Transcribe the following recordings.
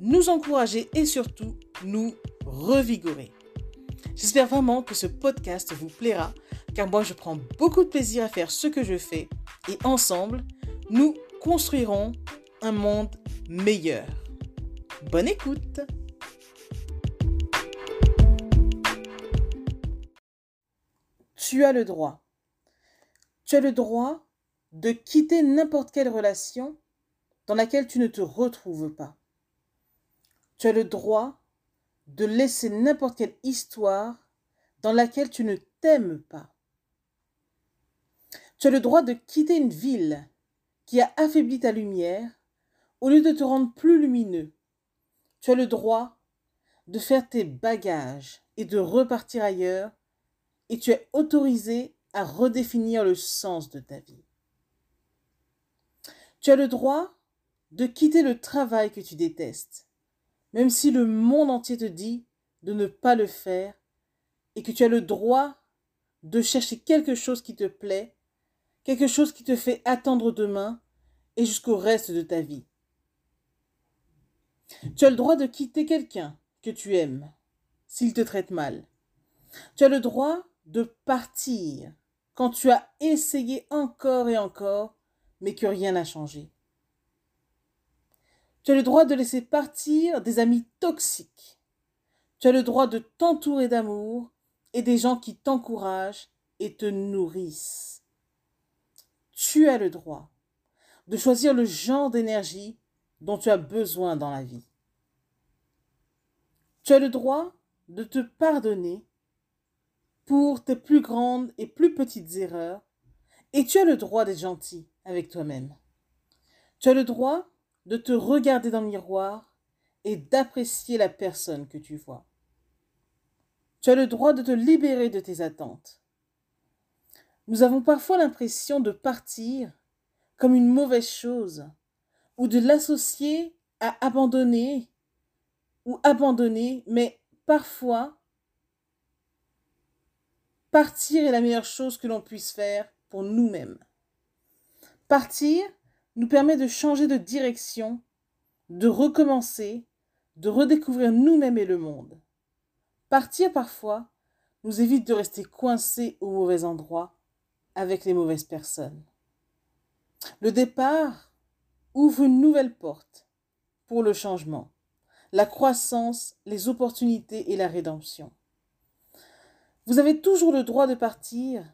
nous encourager et surtout nous revigorer. J'espère vraiment que ce podcast vous plaira car moi je prends beaucoup de plaisir à faire ce que je fais et ensemble, nous construirons un monde meilleur. Bonne écoute Tu as le droit. Tu as le droit de quitter n'importe quelle relation dans laquelle tu ne te retrouves pas. Tu as le droit de laisser n'importe quelle histoire dans laquelle tu ne t'aimes pas. Tu as le droit de quitter une ville qui a affaibli ta lumière au lieu de te rendre plus lumineux. Tu as le droit de faire tes bagages et de repartir ailleurs et tu es autorisé à redéfinir le sens de ta vie. Tu as le droit de quitter le travail que tu détestes, même si le monde entier te dit de ne pas le faire et que tu as le droit de chercher quelque chose qui te plaît, quelque chose qui te fait attendre demain et jusqu'au reste de ta vie. Tu as le droit de quitter quelqu'un que tu aimes s'il te traite mal. Tu as le droit de partir quand tu as essayé encore et encore, mais que rien n'a changé. Tu as le droit de laisser partir des amis toxiques. Tu as le droit de t'entourer d'amour et des gens qui t'encouragent et te nourrissent. Tu as le droit de choisir le genre d'énergie dont tu as besoin dans la vie. Tu as le droit de te pardonner pour tes plus grandes et plus petites erreurs et tu as le droit d'être gentil avec toi-même. Tu as le droit de te regarder dans le miroir et d'apprécier la personne que tu vois. Tu as le droit de te libérer de tes attentes. Nous avons parfois l'impression de partir comme une mauvaise chose ou de l'associer à abandonner ou abandonner, mais parfois, partir est la meilleure chose que l'on puisse faire pour nous-mêmes. Partir nous permet de changer de direction, de recommencer, de redécouvrir nous-mêmes et le monde. Partir parfois nous évite de rester coincés au mauvais endroit avec les mauvaises personnes. Le départ ouvre une nouvelle porte pour le changement, la croissance, les opportunités et la rédemption. Vous avez toujours le droit de partir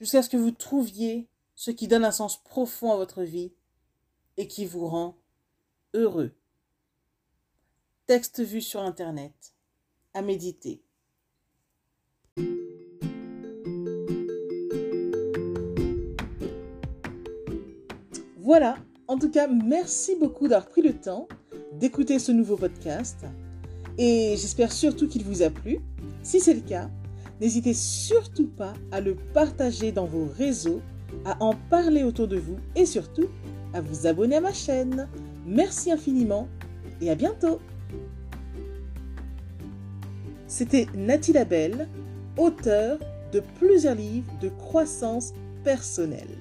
jusqu'à ce que vous trouviez ce qui donne un sens profond à votre vie et qui vous rend heureux. Texte vu sur Internet. À méditer. Voilà, en tout cas, merci beaucoup d'avoir pris le temps d'écouter ce nouveau podcast et j'espère surtout qu'il vous a plu. Si c'est le cas, n'hésitez surtout pas à le partager dans vos réseaux, à en parler autour de vous et surtout à vous abonner à ma chaîne. Merci infiniment et à bientôt. C'était Nathalie Labelle, auteure de plusieurs livres de croissance personnelle.